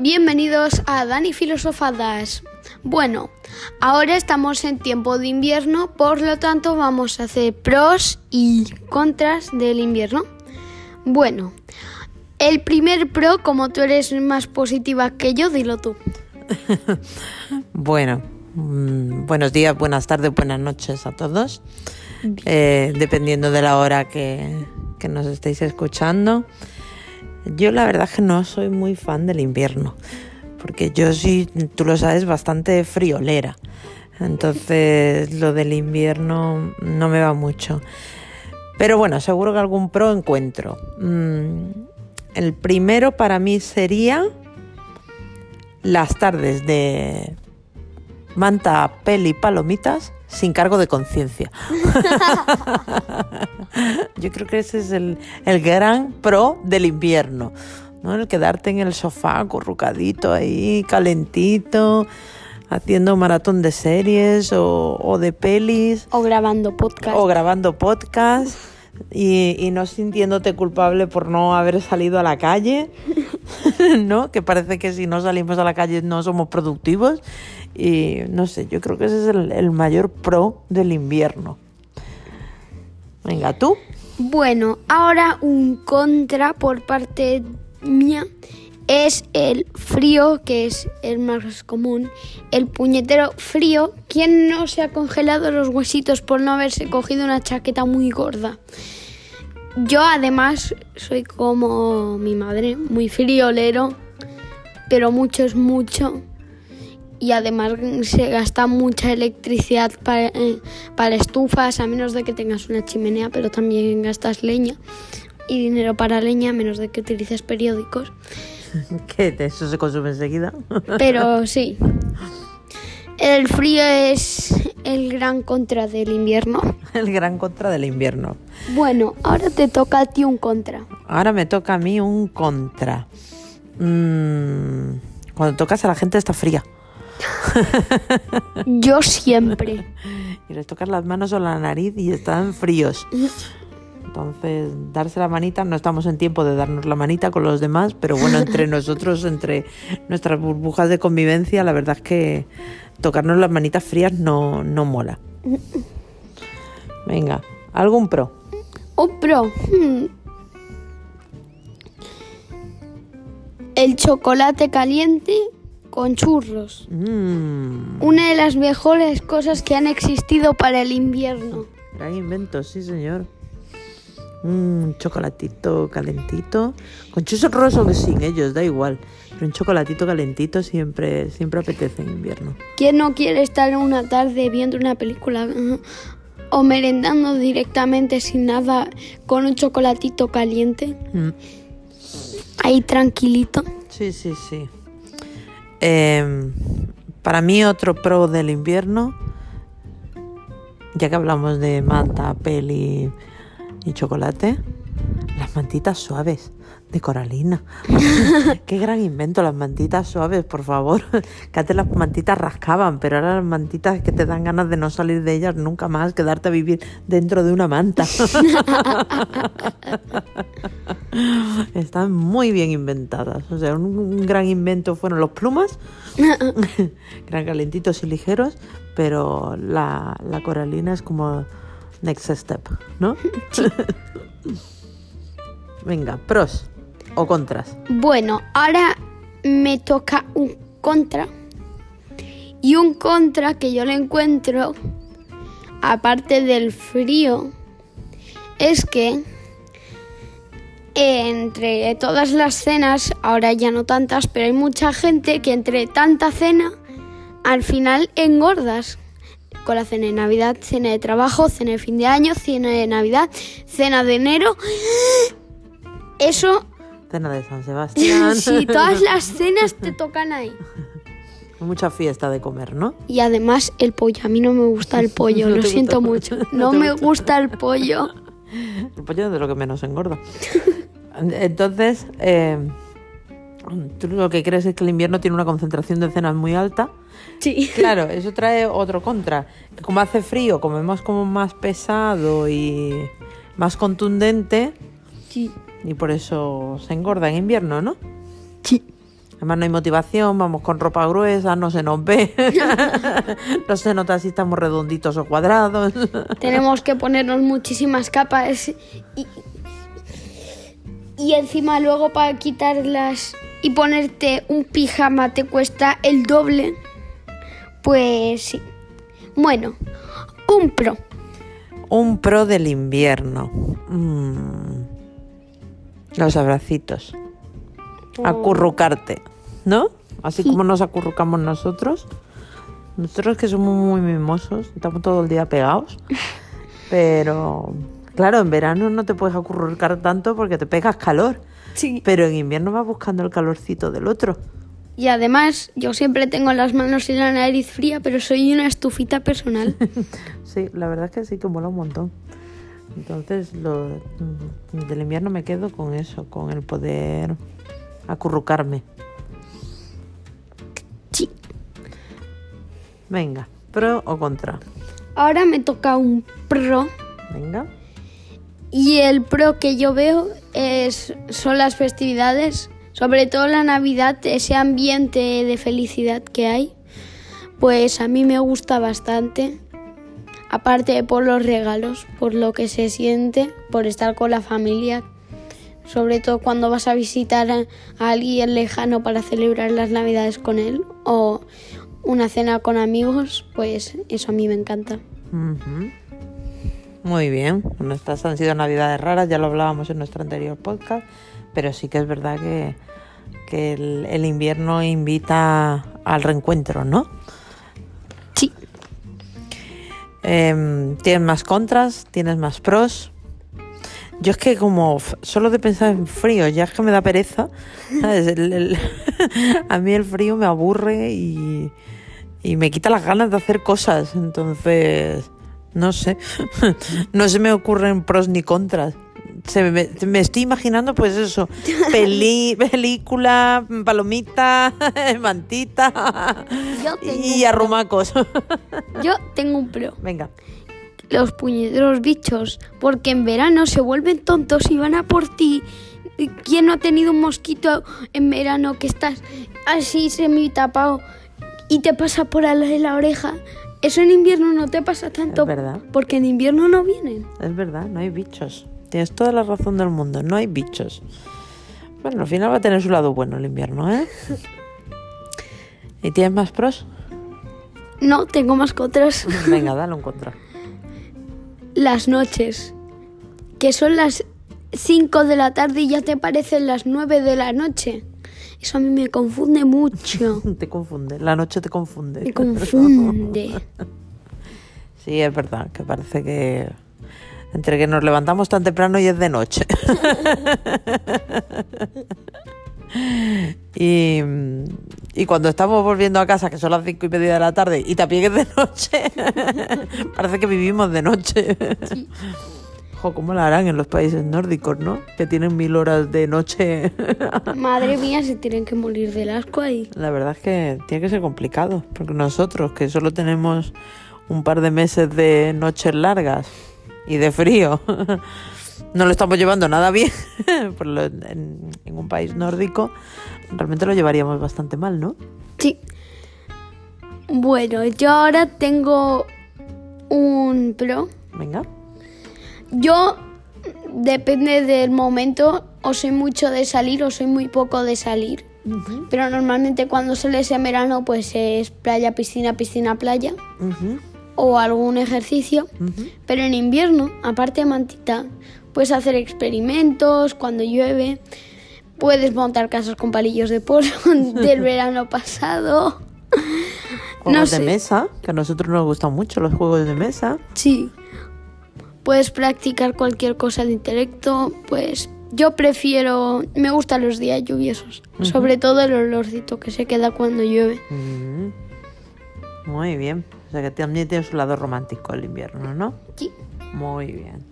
Bienvenidos a Dani Filosofadas. Bueno, ahora estamos en tiempo de invierno, por lo tanto vamos a hacer pros y contras del invierno. Bueno, el primer pro, como tú eres más positiva que yo, dilo tú. bueno, mm, buenos días, buenas tardes, buenas noches a todos, eh, dependiendo de la hora que, que nos estéis escuchando. Yo la verdad que no soy muy fan del invierno, porque yo sí, tú lo sabes, bastante friolera. Entonces lo del invierno no me va mucho. Pero bueno, seguro que algún pro encuentro. Mm, el primero para mí sería las tardes de manta, peli, palomitas sin cargo de conciencia. Yo creo que ese es el, gran pro del invierno, ¿no? El quedarte en el sofá acurrucadito ahí, calentito, haciendo maratón de series o, o de pelis. O grabando podcast. O grabando podcast. Y, y, no sintiéndote culpable por no haber salido a la calle, ¿no? Que parece que si no salimos a la calle no somos productivos. Y no sé, yo creo que ese es el, mayor pro del invierno. Venga, tú. Bueno, ahora un contra por parte mía es el frío, que es el más común. El puñetero frío. ¿Quién no se ha congelado los huesitos por no haberse cogido una chaqueta muy gorda? Yo además soy como mi madre, muy friolero, pero mucho es mucho y además se gasta mucha electricidad para, eh, para, estufas, a menos de que tengas una chimenea, pero también gastas leña y dinero para leña, a menos de que utilices periódicos. ¿Qué? ¿Eso se consume enseguida? Pero sí. El frío es el gran contra del invierno. El gran contra del invierno. Bueno, ahora te toca a ti un contra. Ahora me toca a mí un contra. Mm, cuando tocas a la gente está fría. Yo siempre. Y les tocas las manos o la nariz y están fríos. Entonces, darse la manita, no estamos en tiempo de darnos la manita con los demás, pero bueno, entre nosotros, entre nuestras burbujas de convivencia, la verdad es que tocarnos las manitas frías no, no mola. Venga, ¿algún pro? Un pro. Hmm. El chocolate caliente con churros. Mm. Una de las mejores cosas que han existido para el invierno. Gran invento, sí señor. Un chocolatito calentito. Con churros o que sin ellos, da igual. Pero un chocolatito calentito siempre, siempre apetece en invierno. ¿Quién no quiere estar una tarde viendo una película o merendando directamente sin nada con un chocolatito caliente? Mm. Ahí tranquilito. Sí, sí, sí. Eh, para mí otro pro del invierno, ya que hablamos de manta, peli y chocolate, las mantitas suaves de coralina. Qué gran invento, las mantitas suaves, por favor. Que antes las mantitas rascaban, pero ahora las mantitas que te dan ganas de no salir de ellas nunca más, quedarte a vivir dentro de una manta. Están muy bien inventadas. O sea, un, gran invento fueron los plumas, gran calentitos y ligeros, pero la, la coralina es como next step, ¿no? Venga, pros o contras? Bueno, ahora me toca un contra. Y un contra que yo le encuentro, aparte del frío, es que entre todas las cenas, ahora ya no tantas, pero hay mucha gente que entre tanta cena, al final engordas. Con la cena de Navidad, cena de trabajo, cena de fin de año, cena de Navidad, cena de enero. Eso Cena de San Sebastián. sí, todas las cenas te tocan ahí. Mucha fiesta de comer, ¿no? Y además el pollo. A mí no me gusta el pollo, lo siento mucho. No, me gusta el pollo. El pollo es de lo que menos engorda. Entonces, eh, tú lo que crees es que el invierno tiene una concentración de cenas muy alta. Sí. Claro, eso trae otro contra. Que como hace frío, comemos como más pesado y más contundente. Sí. Y por eso se engorda en invierno, ¿no? Sí. Además no hay motivación, vamos con ropa gruesa, no se nos ve, no se nota si estamos redonditos o cuadrados. Tenemos que ponernos muchísimas capas y, y encima luego para quitarlas y ponerte un pijama te cuesta el doble. Pues sí. Bueno, un pro. Un pro del invierno. Mm. Los abracitos. Acurrucarte, ¿no? Así Sí. como nos acurrucamos nosotros. Nosotros que somos muy mimosos, estamos todo el día pegados. Pero, claro, en verano no te puedes acurrucar tanto porque te pegas calor. Sí. Pero en invierno vas buscando el calorcito del otro. Y además, yo siempre tengo las manos y la nariz fría, pero soy una estufita personal. Sí, la verdad es que sí que mola un montón. Entonces, lo, mm, del invierno me quedo con eso, con el poder acurrucarme. Sí. Venga, pro o contra. Ahora me toca un pro. Venga. Y el pro que yo veo es, son las festividades, sobre todo la Navidad, ese ambiente de felicidad que hay. Pues a mí me gusta bastante. Aparte por los regalos, por lo que se siente, por estar con la familia. Sobre todo cuando vas a visitar a, alguien lejano para celebrar las Navidades con él. O una cena con amigos, pues eso a mí me encanta. Muy bien. Bueno, estas han sido navidades raras, ya lo hablábamos en nuestro anterior podcast, pero sí que es verdad que, que el, el invierno invita al reencuentro, ¿no? Sí. Em, tienes más contras, tienes más pros. Yo es que como solo de pensar en frío, ya es que me da pereza. ¿sabes? El- el- a mí el frío me aburre y, y me quita las ganas de hacer cosas. Entonces, no sé. no se me ocurren pros ni contras. Se me, me estoy imaginando, pues eso, peli, película, palomita, mantita Yo tengo y arrumacos. Yo tengo un pro. Venga. Los puñeteros bichos, porque en verano se vuelven tontos y van a por ti. ¿Quién no ha tenido un mosquito en verano que estás así semi tapado y te pasa por la oreja? Eso en invierno no te pasa tanto. Es verdad. Porque en invierno no vienen. Es verdad, no hay bichos. Tienes toda la razón del mundo, no hay bichos. Bueno, al final va a tener su lado bueno el invierno, ¿eh? ¿Y tienes más pros? No, tengo mascotas. Venga, dale un contra. Las noches, que son las 5 de la tarde y ya te parecen las 9 de la noche. Eso a mí me confunde mucho. Te confunde, la noche te confunde. Me confunde. Sí, es verdad, que parece que entre que nos levantamos tan temprano y es de noche. y, y cuando estamos volviendo a casa, que son las cinco y media de la tarde, y también es de noche, parece que vivimos de noche. Jo, ¿cómo la harán en los países nórdicos, no? Que tienen mil horas de noche. Madre mía, se tienen que morir del asco ahí. La verdad es que tiene que ser complicado, porque nosotros, que solo tenemos un par de meses de noches largas y de frío, no lo estamos llevando nada bien. Por lo- en, en un país nórdico realmente lo llevaríamos bastante mal, ¿no? Sí. Bueno, yo ahora tengo un pro. Venga. Yo, depende del momento, o soy mucho de salir o soy muy poco de salir. Pero normalmente cuando sales en verano, pues es playa, piscina, piscina, playa. O algún ejercicio. Pero en invierno, aparte de mantita, puedes hacer experimentos cuando llueve. Puedes montar casas con palillos de polo del verano pasado. Juegos sé. de mesa, que a nosotros nos gustan mucho los juegos de mesa. Sí. Puedes practicar cualquier cosa de intelecto. Pues yo prefiero. Me gustan los días lluviosos. Sobre todo el olorcito que se queda cuando llueve. Muy bien. O sea que también tiene su lado romántico el invierno, ¿no? Sí. Muy bien.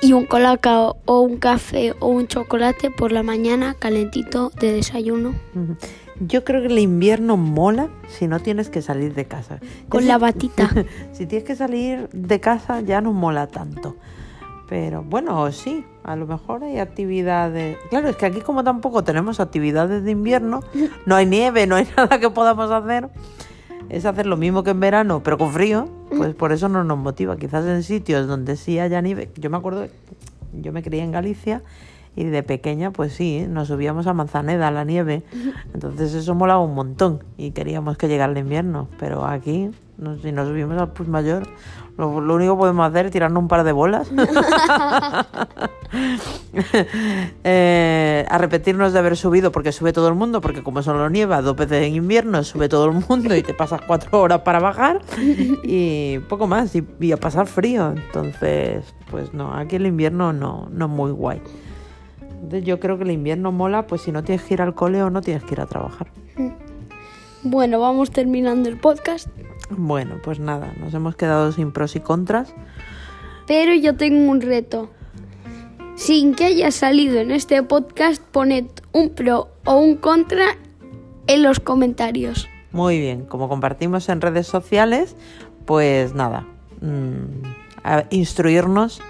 Y un colacao o un café o un chocolate por la mañana calentito de desayuno. Yo creo que el invierno mola si no tienes que salir de casa. Con la batita. si tienes que salir de casa ya no mola tanto. Pero bueno, sí, a lo mejor hay actividades. Claro, es que aquí como tampoco tenemos actividades de invierno, no hay nieve, no hay nada que podamos hacer. Es hacer lo mismo que en verano, pero con frío, pues por eso no nos motiva. Quizás en sitios donde sí haya nieve. Yo me acuerdo, yo me crié en Galicia y de pequeña, pues sí, nos subíamos a Manzaneda, a la nieve. Entonces eso molaba un montón y queríamos que llegara el invierno. Pero aquí, no- si nos subimos al Puig Mayor, lo, lo único que podemos hacer es tirarnos un par de bolas. Eh, a repetirnos de haber subido porque sube todo el mundo, porque como solo nieva dos veces en invierno, sube todo el mundo y te pasas cuatro horas para bajar y poco más, y, y a pasar frío. Entonces, pues no, aquí el invierno no, no es muy guay. Entonces yo creo que el invierno mola, pues si no tienes que ir al cole o no tienes que ir a trabajar. Bueno, vamos terminando el podcast. Bueno, pues nada, nos hemos quedado sin pros y contras. Pero yo tengo un reto. Sin que haya salido en este podcast, poned un pro o un contra en los comentarios. Muy bien, como compartimos en redes sociales, pues nada, mm, a instruirnos,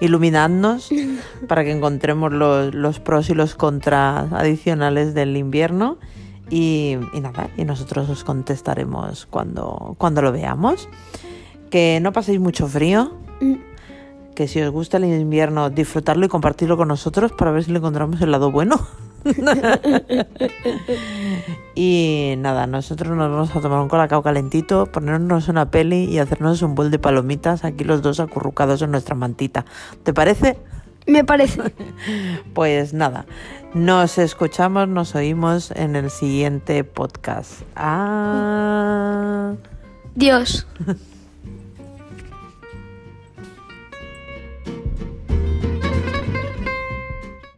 iluminadnos para que encontremos los, los pros y los contras adicionales del invierno. Y, y nada, y nosotros os contestaremos cuando, cuando lo veamos. Que no paséis mucho frío, Mm, que si os gusta el invierno, disfrutarlo y compartirlo con nosotros para ver si le encontramos el lado bueno. y nada, nosotros nos vamos a tomar un colacao calentito, ponernos una peli y hacernos un bol de palomitas aquí los dos acurrucados en nuestra mantita. ¿Te parece? Me parece. Pues nada, nos escuchamos, nos oímos en el siguiente podcast. Ah. Dios.